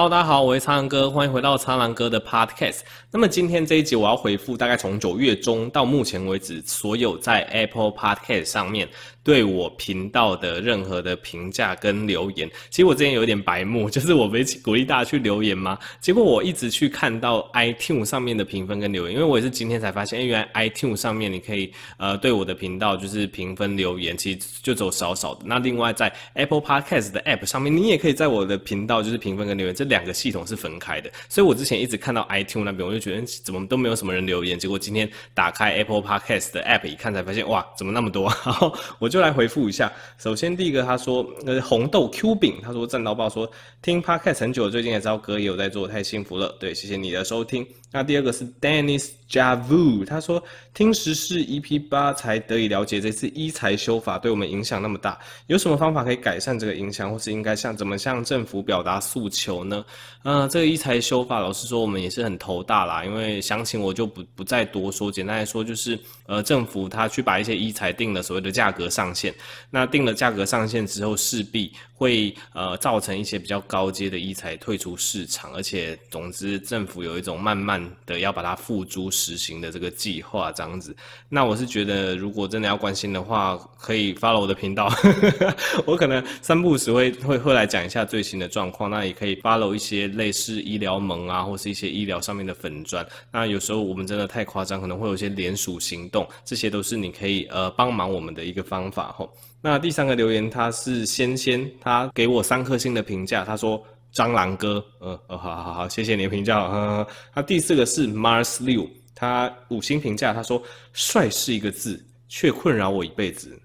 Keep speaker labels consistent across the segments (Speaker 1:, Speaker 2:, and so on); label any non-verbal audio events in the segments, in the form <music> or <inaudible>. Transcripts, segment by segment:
Speaker 1: Hello，大家好，我是苍狼哥，欢迎回到苍狼哥的 Podcast。那么今天这一集我要回复大概从九月中到目前为止所有在 Apple Podcast 上面对我频道的任何的评价跟留言。其实我之前有点白目，<laughs> 就是我没鼓励大家去留言吗？结果我一直去看到 iTunes 上面的评分跟留言，因为我也是今天才发现，哎，原来 iTunes 上面你可以呃对我的频道就是评分留言，其实就走少少的。那另外在 Apple Podcast 的 App 上面，你也可以在我的频道就是评分跟留言。这两个系统是分开的，所以我之前一直看到 iTune 那边，我就觉得怎么都没有什么人留言。结果今天打开 Apple Podcast 的 App 一看，才发现哇，怎么那么多？然后我就来回复一下。首先第一个他说，呃，红豆 Q 饼，他说战到报说听 Podcast 很久，最近也知道哥也有在做，太幸福了。对，谢谢你的收听。那第二个是 Dennis Javu，他说听时事 EP 八才得以了解这次医材修法对我们影响那么大，有什么方法可以改善这个影响，或是应该向怎么向政府表达诉求呢？呢？呃，这个一财修法，老实说我们也是很头大啦，因为详情我就不不再多说，简单来说就是呃政府他去把一些一财定了所谓的价格上限，那定了价格上限之后势必会呃造成一些比较高阶的医材退出市场，而且总之政府有一种慢慢。的要把它付诸实行的这个计划这样子，那我是觉得，如果真的要关心的话，可以 follow 我的频道，<laughs> 我可能三不五时会会会来讲一下最新的状况。那也可以 follow 一些类似医疗盟啊，或是一些医疗上面的粉砖。那有时候我们真的太夸张，可能会有一些联署行动，这些都是你可以呃帮忙我们的一个方法吼。那第三个留言他是仙仙，他给我三颗星的评价，他说。蟑螂哥，呃，呃，好好好，谢谢你的评价。呃，他第四个是 Mars 六，他五星评价，他说帅是一个字，却困扰我一辈子。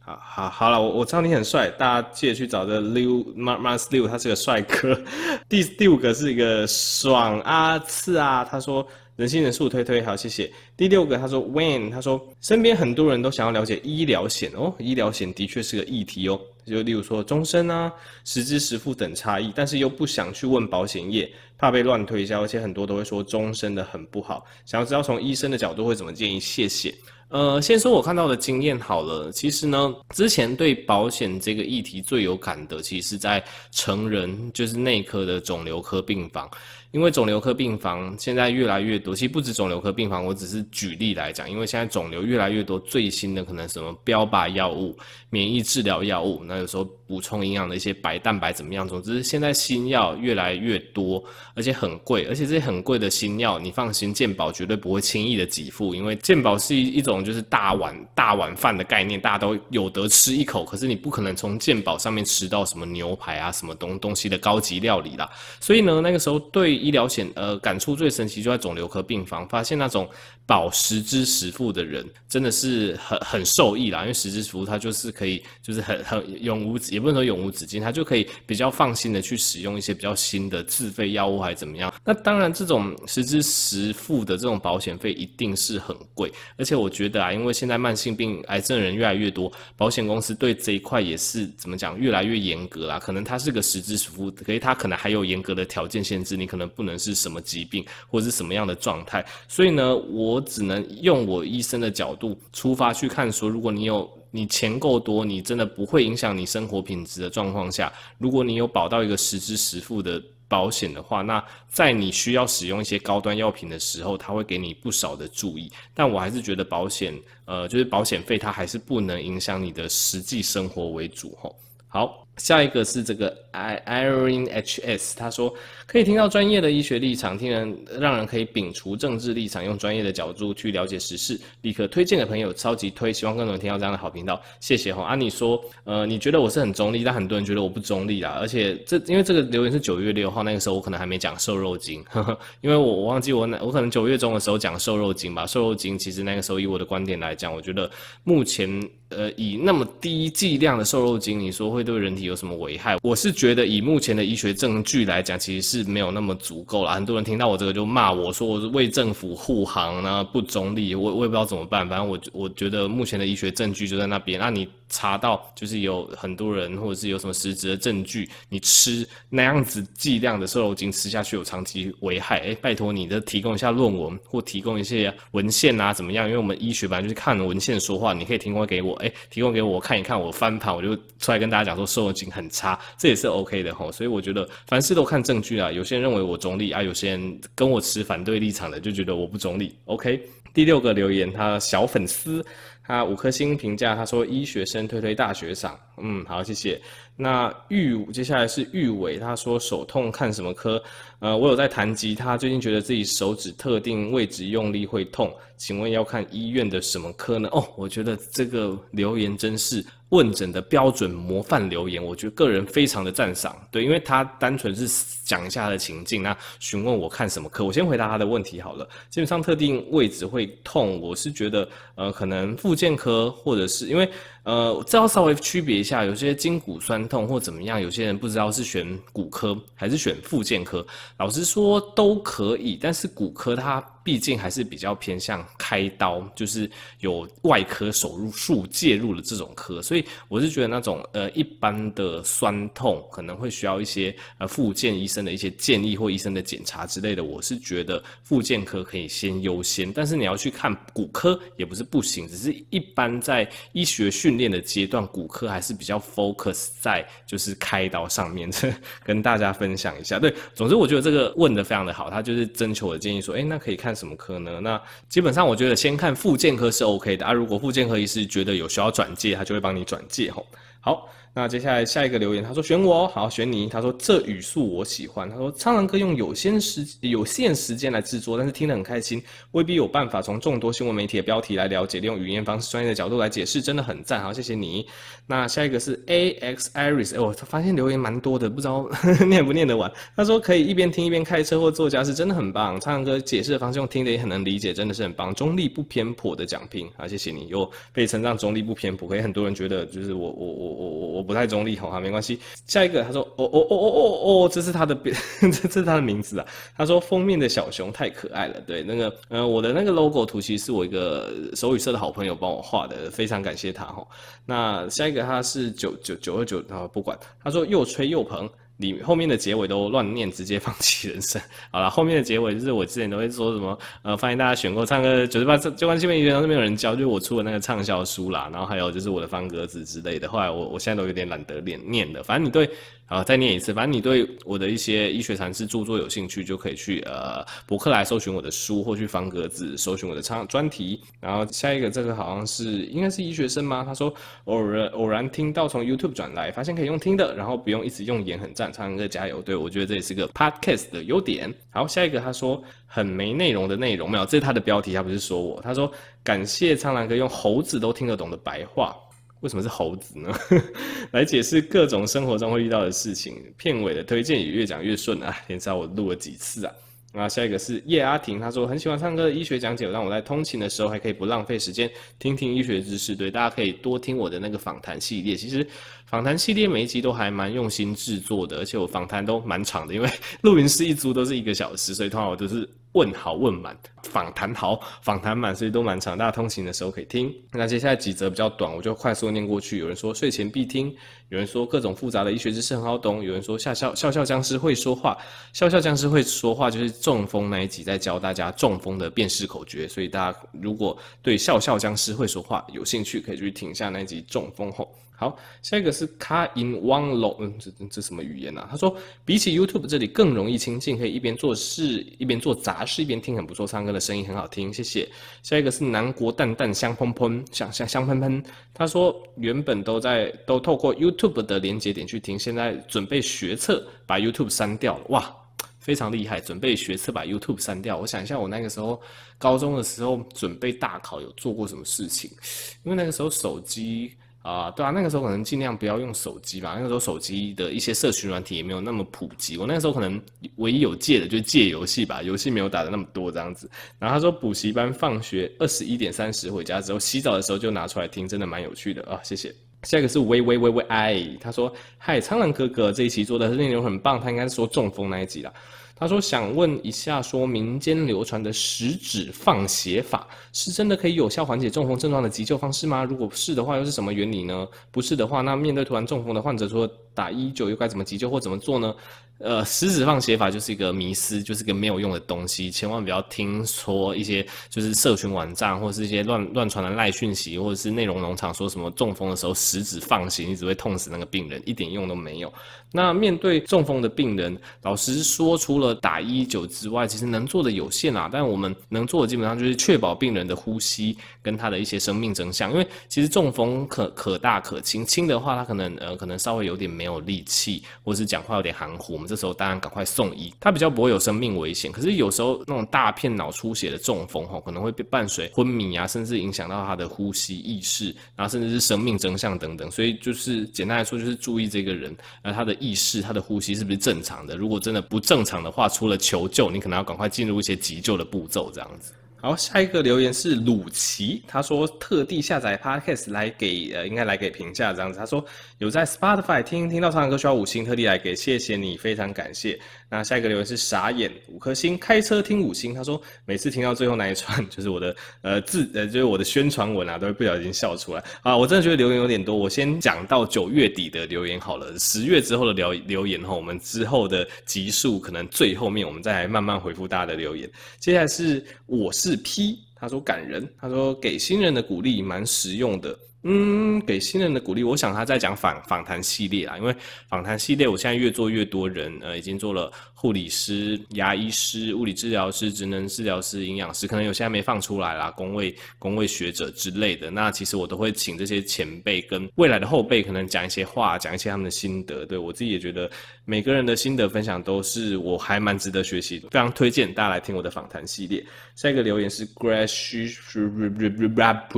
Speaker 1: 好好好了，我我知道你很帅，大家记得去找这六 Mars 六，他是个帅哥。<laughs> 第第五个是一个爽啊刺啊，他说。人心人数推推好，谢谢。第六个他说，When 他说身边很多人都想要了解医疗险哦，医疗险的确是个议题哦。就例如说终身啊、实支实付等差异，但是又不想去问保险业，怕被乱推销，而且很多都会说终身的很不好。想要知道从医生的角度会怎么建议？谢谢。呃，先说我看到的经验好了。其实呢，之前对保险这个议题最有感的，其实是在成人就是内科的肿瘤科病房。因为肿瘤科病房现在越来越多，其实不止肿瘤科病房，我只是举例来讲，因为现在肿瘤越来越多，最新的可能什么标靶药物、免疫治疗药物，那有时候补充营养的一些白蛋白怎么样？总之，现在新药越来越多，而且很贵，而且这些很贵的新药，你放心，健保绝对不会轻易的给付，因为健保是一一种就是大碗大碗饭的概念，大家都有得吃一口，可是你不可能从健保上面吃到什么牛排啊、什么东东西的高级料理啦。所以呢，那个时候对。医疗险，呃，感触最神奇就在肿瘤科病房，发现那种保实支实付的人真的是很很受益啦，因为实支实付它就是可以，就是很很永无止，也不能说永无止境，它就可以比较放心的去使用一些比较新的自费药物还是怎么样。那当然，这种实支实付的这种保险费一定是很贵，而且我觉得啊，因为现在慢性病癌症人越来越多，保险公司对这一块也是怎么讲，越来越严格啦。可能它是个实支实付，可是它可能还有严格的条件限制，你可能。不能是什么疾病或者是什么样的状态，所以呢，我只能用我医生的角度出发去看，说如果你有你钱够多，你真的不会影响你生活品质的状况下，如果你有保到一个实支实付的保险的话，那在你需要使用一些高端药品的时候，他会给你不少的注意。但我还是觉得保险，呃，就是保险费它还是不能影响你的实际生活为主吼。好，下一个是这个 Irene HS，他说可以听到专业的医学立场，听人让人可以摒除政治立场，用专业的角度去了解时事，立刻推荐给朋友，超级推，希望更多人听到这样的好频道，谢谢哈。啊，你说，呃，你觉得我是很中立，但很多人觉得我不中立啦，而且这因为这个留言是九月六号，那个时候我可能还没讲瘦肉精，呵呵，因为我我忘记我哪，我可能九月中的时候讲瘦肉精吧，瘦肉精其实那个时候以我的观点来讲，我觉得目前。呃，以那么低剂量的瘦肉精，你说会对人体有什么危害？我是觉得以目前的医学证据来讲，其实是没有那么足够了。很多人听到我这个就骂我说我是为政府护航呢，不中立，我我也不知道怎么办。反正我我觉得目前的医学证据就在那边，那你。查到就是有很多人，或者是有什么实质的证据，你吃那样子剂量的瘦肉精吃下去有长期危害，哎，拜托你的提供一下论文或提供一些文献啊，怎么样？因为我们医学版就是看文献说话，你可以提供给我，哎，提供给我看一看，我翻盘我就出来跟大家讲说瘦肉精很差，这也是 OK 的吼。所以我觉得凡事都看证据啊。有些人认为我中立啊，有些人跟我持反对立场的就觉得我不中立。OK，第六个留言，他小粉丝，他五颗星评价，他说医学生推推大学长，嗯，好，谢谢。那玉，接下来是玉伟，他说手痛看什么科？呃，我有在弹吉他，最近觉得自己手指特定位置用力会痛，请问要看医院的什么科呢？哦，我觉得这个留言真是问诊的标准模范留言，我觉得个人非常的赞赏。对，因为他单纯是讲一下他的情境，那询问我看什么科，我先回答他的问题好了。基本上特定位置会痛，我是觉得呃，可能附件科或者是因为。呃，这要稍微区别一下，有些筋骨酸痛或怎么样，有些人不知道是选骨科还是选复健科。老实说都可以，但是骨科它毕竟还是比较偏向开刀，就是有外科手术介入的这种科，所以我是觉得那种呃一般的酸痛可能会需要一些呃复健医生的一些建议或医生的检查之类的，我是觉得复健科可以先优先，但是你要去看骨科也不是不行，只是一般在医学训练的阶段，骨科还是比较 focus 在就是开刀上面，<laughs> 跟大家分享一下。对，总之我觉得这个问的非常的好，他就是征求我的建议说，诶，那可以看什么科呢？那基本上我觉得先看附健科是 OK 的啊。如果附健科医师觉得有需要转介，他就会帮你转介吼。好。那接下来下一个留言，他说选我好选你。他说这语速我喜欢。他说苍狼哥用有限时有限时间来制作，但是听得很开心。未必有办法从众多新闻媒体的标题来了解，利用语言方式专业的角度来解释，真的很赞。好，谢谢你。那下一个是 A X Iris，哎，我发现留言蛮多的，不知道 <laughs> 念不念得完。他说可以一边听一边开车或做家事，真的很棒。苍狼哥解释的方式用听的也很能理解，真的是很棒。中立不偏颇的讲评，好，谢谢你又被称赞中立不偏颇，可以很多人觉得就是我我我我我我。不太中立吼哈，没关系。下一个他说，哦哦哦哦哦哦，这是他的这，<laughs> 这是他的名字啊。他说封面的小熊太可爱了，对，那个呃，我的那个 logo 图其实是我一个手语社的好朋友帮我画的，非常感谢他吼。那下一个他是九九九二九，啊不管，他说又吹又捧。你后面的结尾都乱念，直接放弃人生。好了，后面的结尾就是我之前都会说什么，呃，欢迎大家选购唱歌九十八，就关基本语言都没有人教，就是我出的那个畅销书啦，然后还有就是我的方格子之类的。后来我我现在都有点懒得念念了，反正你对。好，再念一次。反正你对我的一些医学常识著作有兴趣，就可以去呃博客来搜寻我的书，或去方格子搜寻我的唱专题。然后下一个这个好像是应该是医学生吗？他说偶然偶然听到从 YouTube 转来，发现可以用听的，然后不用一直用眼，很赞，苍蓝鸽加油！对，我觉得这也是个 Podcast 的优点。好，下一个他说很没内容的内容没有，这是他的标题，他不是说我。他说感谢苍兰哥用猴子都听得懂的白话。为什么是猴子呢？<laughs> 来解释各种生活中会遇到的事情。片尾的推荐也越讲越顺啊！天知道我录了几次啊？那下一个是叶阿婷，他说很喜欢唱歌的医学讲解，让我在通勤的时候还可以不浪费时间听听医学知识。对，大家可以多听我的那个访谈系列。其实访谈系列每一集都还蛮用心制作的，而且我访谈都蛮长的，因为 <laughs> 录音室一租都是一个小时，所以通常我都是。问好问满，访谈好访谈满，所以都蛮长，大家通勤的时候可以听。那接下来几则比较短，我就快速念过去。有人说睡前必听，有人说各种复杂的医学知识很好懂，有人说笑笑笑笑僵尸会说话，笑笑僵尸会说话就是中风那一集在教大家中风的辨识口诀，所以大家如果对笑笑僵尸会说话有兴趣，可以去听一下那一集中风后。好，下一个是 Car in One Long，嗯，这这什么语言啊？他说比起 YouTube 这里更容易亲近，可以一边做事一边做杂事一边听，很不错。唱歌的声音很好听，谢谢。下一个是南国蛋蛋香喷喷，香香香喷喷。他说原本都在都透过 YouTube Tube 的连接点去听，现在准备学测把 YouTube 删掉了，哇，非常厉害！准备学测把 YouTube 删掉。我想一下，我那个时候高中的时候准备大考有做过什么事情？因为那个时候手机。啊，对啊，那个时候可能尽量不要用手机吧。那个时候手机的一些社群软体也没有那么普及。我那个时候可能唯一有借的就是借游戏吧，游戏没有打的那么多这样子。然后他说补习班放学二十一点三十回家之后，洗澡的时候就拿出来听，真的蛮有趣的啊，谢谢。下一个是喂喂喂喂哎，他说嗨，苍狼哥哥这一期做的内容很棒，他应该是说中风那一集了。他说想问一下，说民间流传的食指放血法是真的可以有效缓解中风症状的急救方式吗？如果是的话，又是什么原理呢？不是的话，那面对突然中风的患者，说打一九又该怎么急救或怎么做呢？呃，食指放血法就是一个迷思，就是个没有用的东西，千万不要听说一些就是社群网站或是一些乱乱传的赖讯息，或者是内容农场说什么中风的时候食指放血，你只会痛死那个病人，一点用都没有。那面对中风的病人，老实说，除了打一九之外，其实能做的有限啊。但我们能做的基本上就是确保病人的呼吸跟他的一些生命真相，因为其实中风可可大可轻，轻的话他可能呃可能稍微有点没有力气，或者是讲话有点含糊。我们这时候当然赶快送医，他比较不会有生命危险。可是有时候那种大片脑出血的中风吼，可能会被伴随昏迷啊，甚至影响到他的呼吸意识，然后甚至是生命征象等等。所以就是简单来说，就是注意这个人，呃，他的意识、他的呼吸是不是正常的。如果真的不正常的画出了求救，你可能要赶快进入一些急救的步骤，这样子。好，下一个留言是鲁奇，他说特地下载 Podcast 来给呃，应该来给评价这样子。他说有在 Spotify 听听到唱歌需要五星，特地来给，谢谢你，非常感谢。那下一个留言是傻眼五颗星，开车听五星。他说每次听到最后那一串，就是我的呃字呃，就是我的宣传文啊，都会不小心笑出来啊。我真的觉得留言有点多，我先讲到九月底的留言好了，十月之后的留留言哈，我们之后的集数可能最后面我们再来慢慢回复大家的留言。接下来是我是。批他说感人，他说给新人的鼓励蛮实用的。嗯，给新人的鼓励，我想他在讲访访谈系列啊，因为访谈系列我现在越做越多人，呃，已经做了护理师、牙医师、物理治疗师、职能治疗师、营养师，可能有现在没放出来啦，公卫公卫学者之类的。那其实我都会请这些前辈跟未来的后辈，可能讲一些话，讲一些他们的心得。对，我自己也觉得每个人的心得分享都是我还蛮值得学习的，非常推荐大家来听我的访谈系列。下一个留言是 Grash Rap。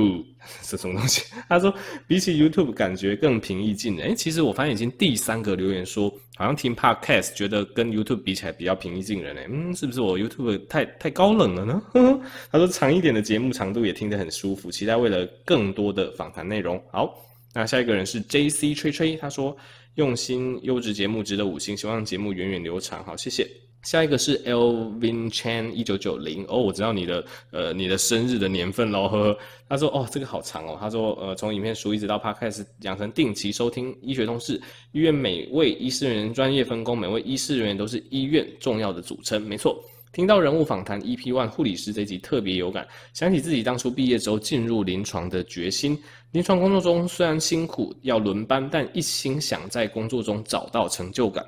Speaker 1: 是什么东西？<laughs> 他说比起 YouTube 感觉更平易近人。诶，其实我发现已经第三个留言说，好像听 Podcast 觉得跟 YouTube 比起来比较平易近人。诶，嗯，是不是我 YouTube 太太高冷了呢？<laughs> 他说长一点的节目长度也听得很舒服，期待为了更多的访谈内容。好，那下一个人是 JC 吹吹，他说用心优质节目值得五星，希望节目源远流长。好，谢谢。下一个是 Elvin Chan 一九九零哦，我知道你的呃你的生日的年份喽，呵呵。他说哦这个好长哦，他说呃从影片书一直到 Podcast 养成定期收听医学通识，医院每位医师人员专业分工，每位医师人员都是医院重要的组成，没错。听到人物访谈 EP One 护理师这集特别有感，想起自己当初毕业之后进入临床的决心。临床工作中虽然辛苦要轮班，但一心想在工作中找到成就感。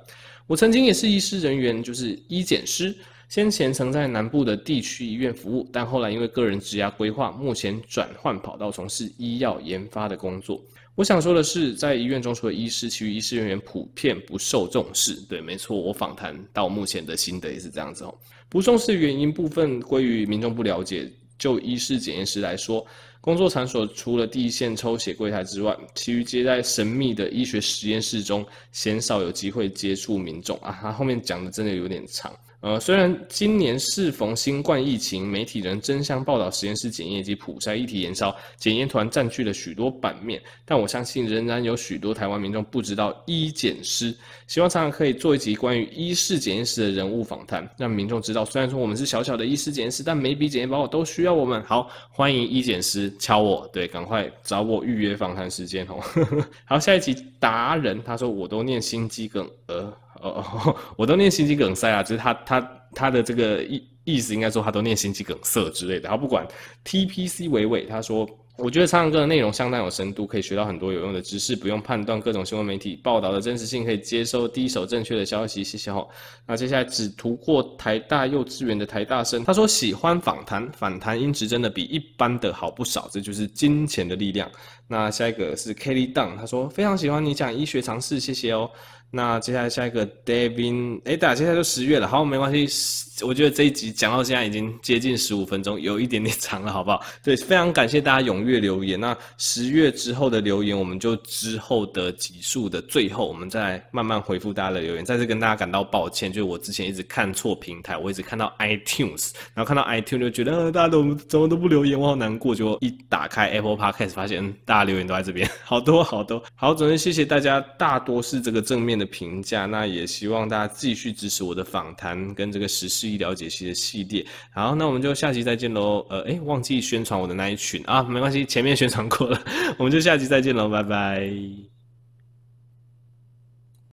Speaker 1: 我曾经也是医师人员，就是医检师。先前曾在南部的地区医院服务，但后来因为个人职业规划，目前转换跑道从事医药研发的工作。我想说的是，在医院中，除了医师，其余医师人员普遍不受重视。对，没错，我访谈到目前的心得也是这样子哦。不重视原因部分归于民众不了解。就医师检验师来说，工作场所除了第一线抽血柜台之外，其余皆在神秘的医学实验室中，鲜少有机会接触民众啊。他后面讲的真的有点长。呃，虽然今年适逢新冠疫情，媒体人争相报道实验室检验及普筛议题延烧，检验团占据了许多版面。但我相信，仍然有许多台湾民众不知道医检师。希望常常可以做一集关于医事检验师的人物访谈，让民众知道，虽然说我们是小小的医事检验师，但每笔检验报告都需要我们。好，欢迎医检师敲我，对，赶快找我预约访谈时间哦。<laughs> 好，下一集达人他说，我都念心肌梗，呃。哦，我都念心肌梗塞啊，就是他他他的这个意意思应该说他都念心肌梗塞之类的。他不管 TPC 伟伟，他说我觉得唱歌的内容相当有深度，可以学到很多有用的知识，不用判断各种新闻媒体报道的真实性，可以接收第一手正确的消息。谢谢哦。那接下来只读过台大幼稚园的台大生，他说喜欢访谈，访谈音质真的比一般的好不少，这就是金钱的力量。那下一个是 Kelly Dunn，他说非常喜欢你讲医学常识，谢谢哦。那接下来下一个 Devin，哎，大家接下来就十月了，好，没关系，我觉得这一集讲到现在已经接近十五分钟，有一点点长了，好不好？对，非常感谢大家踊跃留言。那十月之后的留言，我们就之后的集数的最后，我们再慢慢回复大家的留言。再次跟大家感到抱歉，就是我之前一直看错平台，我一直看到 iTunes，然后看到 iTunes 就觉得，大家都怎么都不留言，我好难过。就一打开 Apple Podcast，发现嗯大家留言都在这边，<laughs> 好多好多。好，总之谢谢大家，大多是这个正面的评价。那也希望大家继续支持我的访谈跟这个时事医疗解析的系列。好，那我们就下期再见喽。呃，诶，忘记宣传我的那一群啊，没关系，前面宣传过了。我们就下期再见喽，拜拜。